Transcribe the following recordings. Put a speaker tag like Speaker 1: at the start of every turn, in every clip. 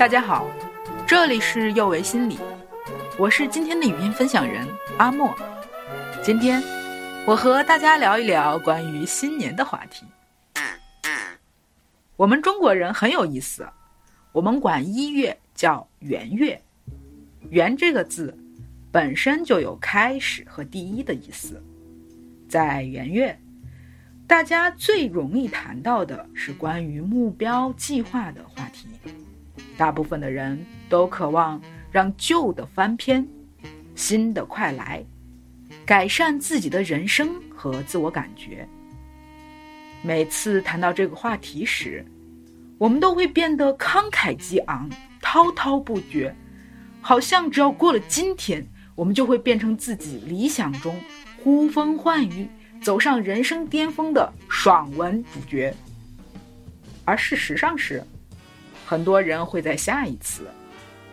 Speaker 1: 大家好，这里是幼为心理，我是今天的语音分享人阿莫。今天我和大家聊一聊关于新年的话题。我们中国人很有意思，我们管一月叫元月，元这个字本身就有开始和第一的意思。在元月，大家最容易谈到的是关于目标计划的话题。大部分的人都渴望让旧的翻篇，新的快来，改善自己的人生和自我感觉。每次谈到这个话题时，我们都会变得慷慨激昂、滔滔不绝，好像只要过了今天，我们就会变成自己理想中呼风唤雨、走上人生巅峰的爽文主角。而事实上是。很多人会在下一次，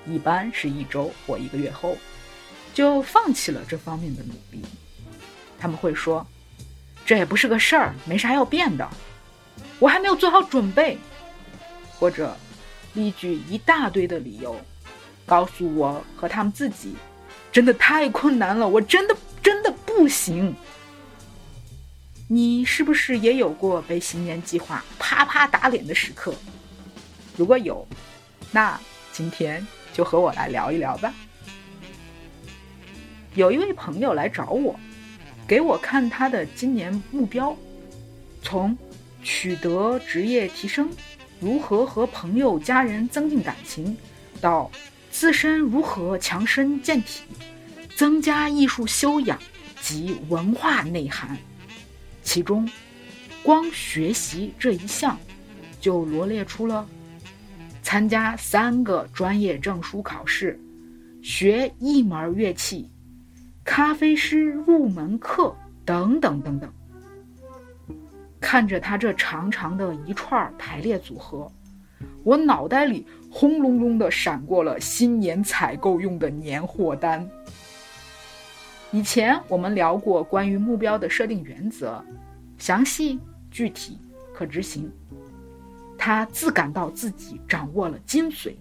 Speaker 1: 一般是一周或一个月后，就放弃了这方面的努力。他们会说：“这也不是个事儿，没啥要变的，我还没有做好准备。”或者例举一大堆的理由，告诉我和他们自己，真的太困难了，我真的真的不行。你是不是也有过被新年计划啪啪打脸的时刻？如果有，那今天就和我来聊一聊吧。有一位朋友来找我，给我看他的今年目标，从取得职业提升、如何和朋友家人增进感情，到自身如何强身健体、增加艺术修养及文化内涵，其中光学习这一项就罗列出了。参加三个专业证书考试，学一门乐器，咖啡师入门课等等等等。看着他这长长的一串排列组合，我脑袋里轰隆隆的闪过了新年采购用的年货单。以前我们聊过关于目标的设定原则，详细、具体、可执行。他自感到自己掌握了精髓，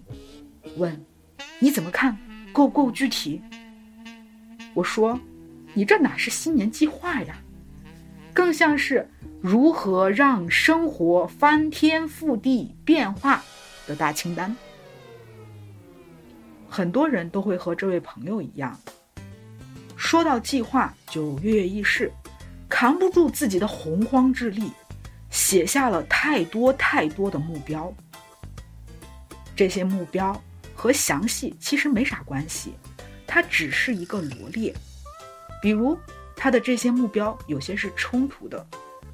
Speaker 1: 问：“你怎么看？够不够具体？”我说：“你这哪是新年计划呀，更像是如何让生活翻天覆地变化的大清单。”很多人都会和这位朋友一样，说到计划就跃跃欲试，扛不住自己的洪荒之力。写下了太多太多的目标，这些目标和详细其实没啥关系，它只是一个罗列。比如他的这些目标有些是冲突的，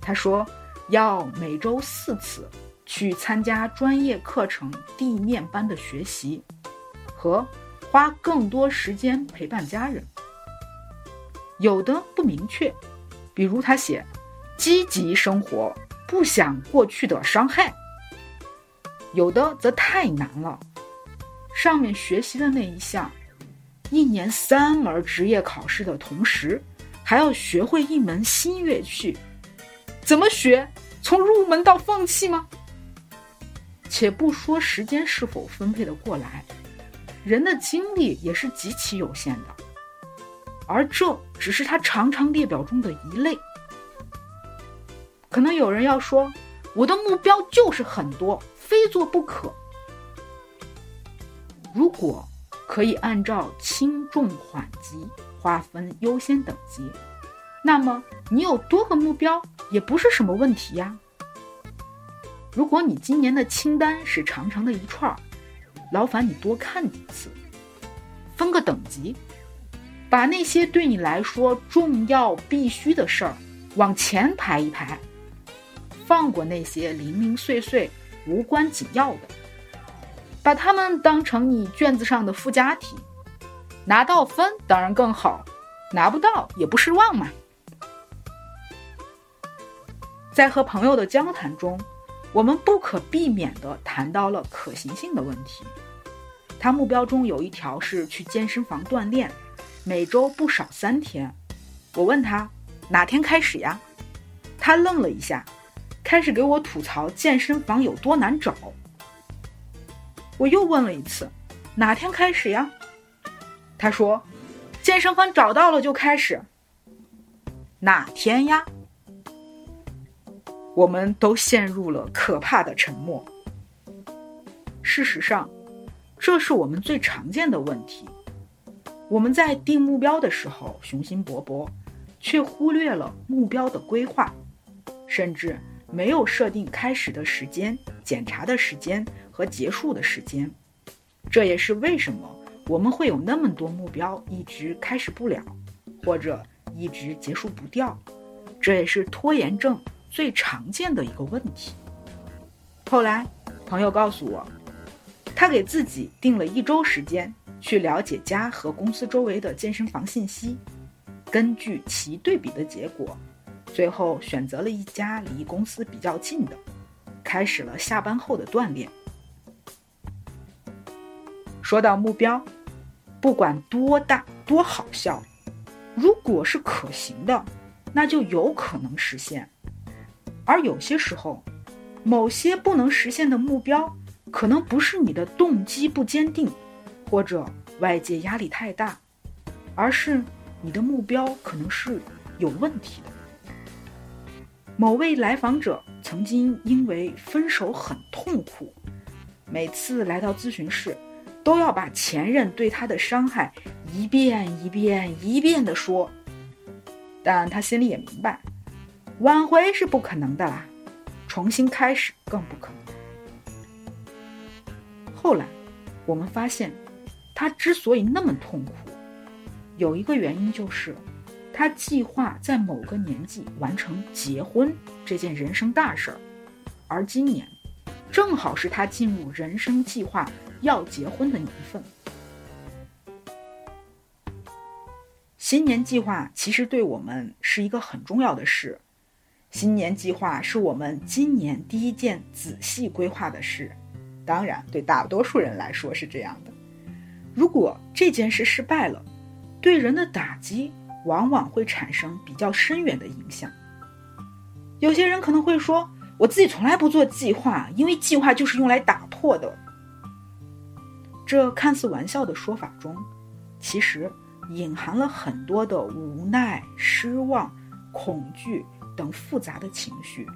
Speaker 1: 他说要每周四次去参加专业课程地面班的学习，和花更多时间陪伴家人。有的不明确，比如他写积极生活。不想过去的伤害，有的则太难了。上面学习的那一项，一年三门职业考试的同时，还要学会一门新乐器，怎么学？从入门到放弃吗？且不说时间是否分配的过来，人的精力也是极其有限的，而这只是他长长列表中的一类。可能有人要说，我的目标就是很多，非做不可。如果可以按照轻重缓急划分优先等级，那么你有多个目标也不是什么问题呀。如果你今年的清单是长长的一串儿，劳烦你多看几次，分个等级，把那些对你来说重要必须的事儿往前排一排。放过那些零零碎碎、无关紧要的，把它们当成你卷子上的附加题，拿到分当然更好，拿不到也不失望嘛。在和朋友的交谈中，我们不可避免地谈到了可行性的问题。他目标中有一条是去健身房锻炼，每周不少三天。我问他哪天开始呀？他愣了一下。开始给我吐槽健身房有多难找。我又问了一次，哪天开始呀？他说，健身房找到了就开始。哪天呀？我们都陷入了可怕的沉默。事实上，这是我们最常见的问题。我们在定目标的时候雄心勃勃，却忽略了目标的规划，甚至没有设定开始的时间、检查的时间和结束的时间。这也是为什么我们会有那么多目标一直开始不了，或者一直结束不掉。这也是拖延症最常见的一个问题。后来，朋友告诉我，他给自己定了一周时间。去了解家和公司周围的健身房信息，根据其对比的结果，最后选择了一家离公司比较近的，开始了下班后的锻炼。说到目标，不管多大多好笑，如果是可行的，那就有可能实现。而有些时候，某些不能实现的目标，可能不是你的动机不坚定。或者外界压力太大，而是你的目标可能是有问题的。某位来访者曾经因为分手很痛苦，每次来到咨询室，都要把前任对他的伤害一遍一遍一遍的说，但他心里也明白，挽回是不可能的啦，重新开始更不可能。后来，我们发现。他之所以那么痛苦，有一个原因就是，他计划在某个年纪完成结婚这件人生大事儿，而今年，正好是他进入人生计划要结婚的年份。新年计划其实对我们是一个很重要的事，新年计划是我们今年第一件仔细规划的事，当然，对大多数人来说是这样的。如果这件事失败了，对人的打击往往会产生比较深远的影响。有些人可能会说：“我自己从来不做计划，因为计划就是用来打破的。”这看似玩笑的说法中，其实隐含了很多的无奈、失望、恐惧等复杂的情绪。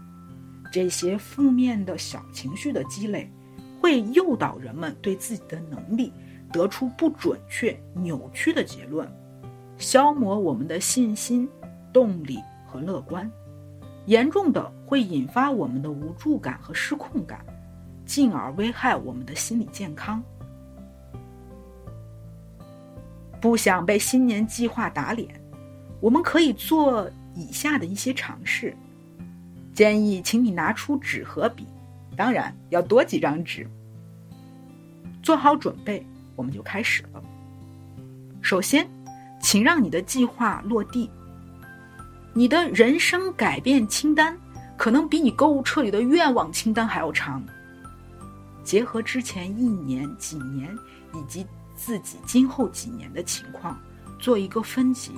Speaker 1: 这些负面的小情绪的积累，会诱导人们对自己的能力。得出不准确、扭曲的结论，消磨我们的信心、动力和乐观，严重的会引发我们的无助感和失控感，进而危害我们的心理健康。不想被新年计划打脸，我们可以做以下的一些尝试。建议请你拿出纸和笔，当然要多几张纸，做好准备。我们就开始了。首先，请让你的计划落地。你的人生改变清单可能比你购物车里的愿望清单还要长。结合之前一年、几年以及自己今后几年的情况，做一个分级，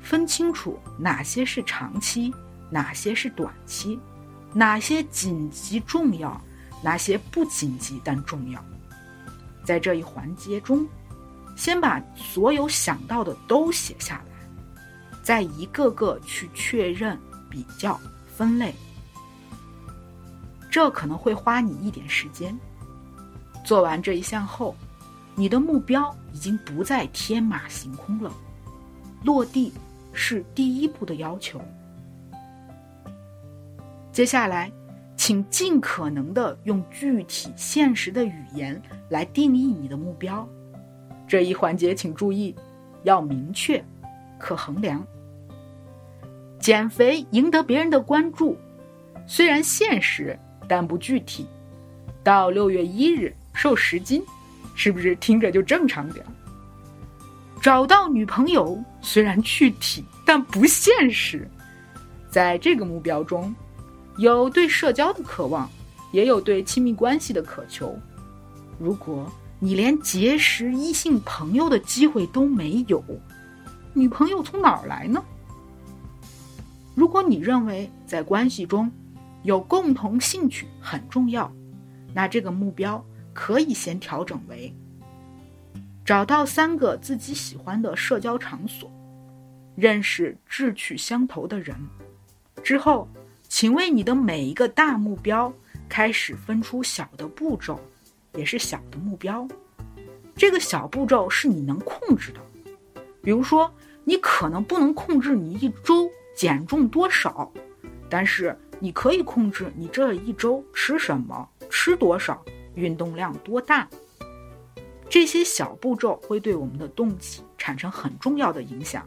Speaker 1: 分清楚哪些是长期，哪些是短期，哪些紧急重要，哪些不紧急但重要。在这一环节中，先把所有想到的都写下来，再一个个去确认、比较、分类。这可能会花你一点时间。做完这一项后，你的目标已经不再天马行空了，落地是第一步的要求。接下来。请尽可能的用具体现实的语言来定义你的目标，这一环节请注意，要明确、可衡量。减肥赢得别人的关注，虽然现实但不具体。到六月一日瘦十斤，是不是听着就正常点找到女朋友虽然具体但不现实，在这个目标中。有对社交的渴望，也有对亲密关系的渴求。如果你连结识异性朋友的机会都没有，女朋友从哪儿来呢？如果你认为在关系中有共同兴趣很重要，那这个目标可以先调整为：找到三个自己喜欢的社交场所，认识志趣相投的人。之后，请为你的每一个大目标开始分出小的步骤，也是小的目标。这个小步骤是你能控制的。比如说，你可能不能控制你一周减重多少，但是你可以控制你这一周吃什么、吃多少、运动量多大。这些小步骤会对我们的动机产生很重要的影响。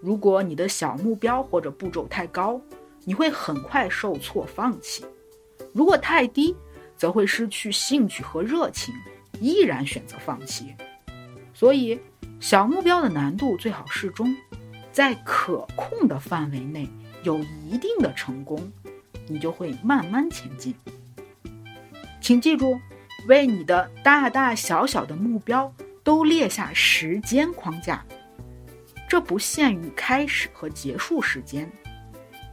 Speaker 1: 如果你的小目标或者步骤太高，你会很快受挫放弃；如果太低，则会失去兴趣和热情，依然选择放弃。所以，小目标的难度最好适中，在可控的范围内有一定的成功，你就会慢慢前进。请记住，为你的大大小小的目标都列下时间框架。这不限于开始和结束时间，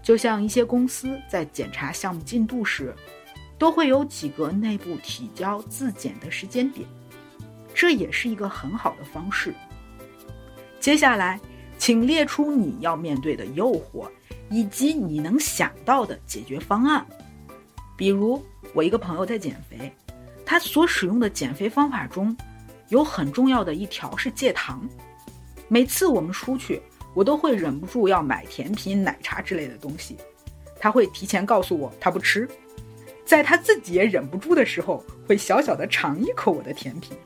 Speaker 1: 就像一些公司在检查项目进度时，都会有几个内部提交自检的时间点，这也是一个很好的方式。接下来，请列出你要面对的诱惑，以及你能想到的解决方案。比如，我一个朋友在减肥，他所使用的减肥方法中，有很重要的一条是戒糖。每次我们出去，我都会忍不住要买甜品、奶茶之类的东西。他会提前告诉我他不吃，在他自己也忍不住的时候，会小小的尝一口我的甜品，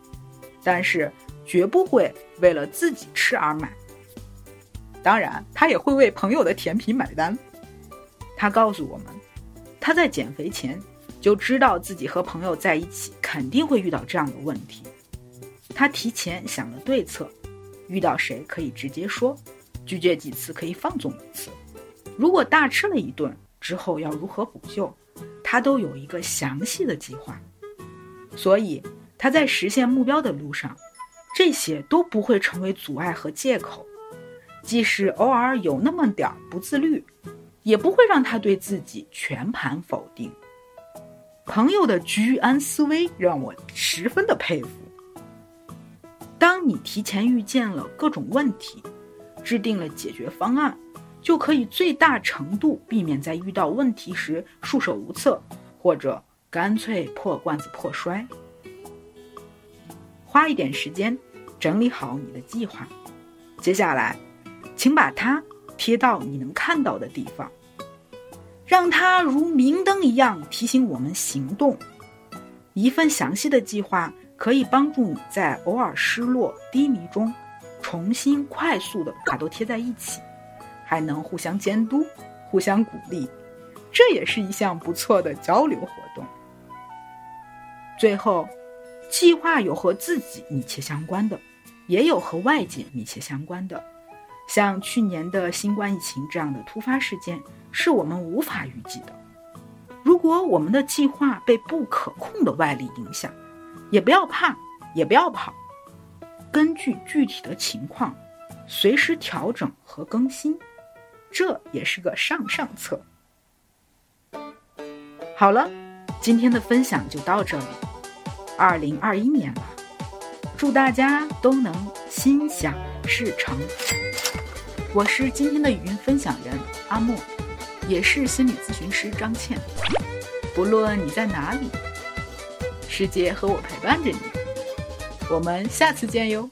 Speaker 1: 但是绝不会为了自己吃而买。当然，他也会为朋友的甜品买单。他告诉我们，他在减肥前就知道自己和朋友在一起肯定会遇到这样的问题，他提前想了对策。遇到谁可以直接说，拒绝几次可以放纵一次。如果大吃了一顿之后要如何补救，他都有一个详细的计划。所以他在实现目标的路上，这些都不会成为阻碍和借口。即使偶尔有那么点儿不自律，也不会让他对自己全盘否定。朋友的居安思危让我十分的佩服。当你提前预见了各种问题，制定了解决方案，就可以最大程度避免在遇到问题时束手无策，或者干脆破罐子破摔。花一点时间整理好你的计划，接下来，请把它贴到你能看到的地方，让它如明灯一样提醒我们行动。一份详细的计划。可以帮助你在偶尔失落、低迷中，重新快速的把都贴在一起，还能互相监督、互相鼓励，这也是一项不错的交流活动。最后，计划有和自己密切相关的，也有和外界密切相关的，像去年的新冠疫情这样的突发事件，是我们无法预计的。如果我们的计划被不可控的外力影响，也不要怕，也不要跑，根据具体的情况，随时调整和更新，这也是个上上策。好了，今天的分享就到这里。二零二一年了，祝大家都能心想事成。我是今天的语音分享人阿莫，也是心理咨询师张倩。不论你在哪里。世界和我陪伴着你，我们下次见哟。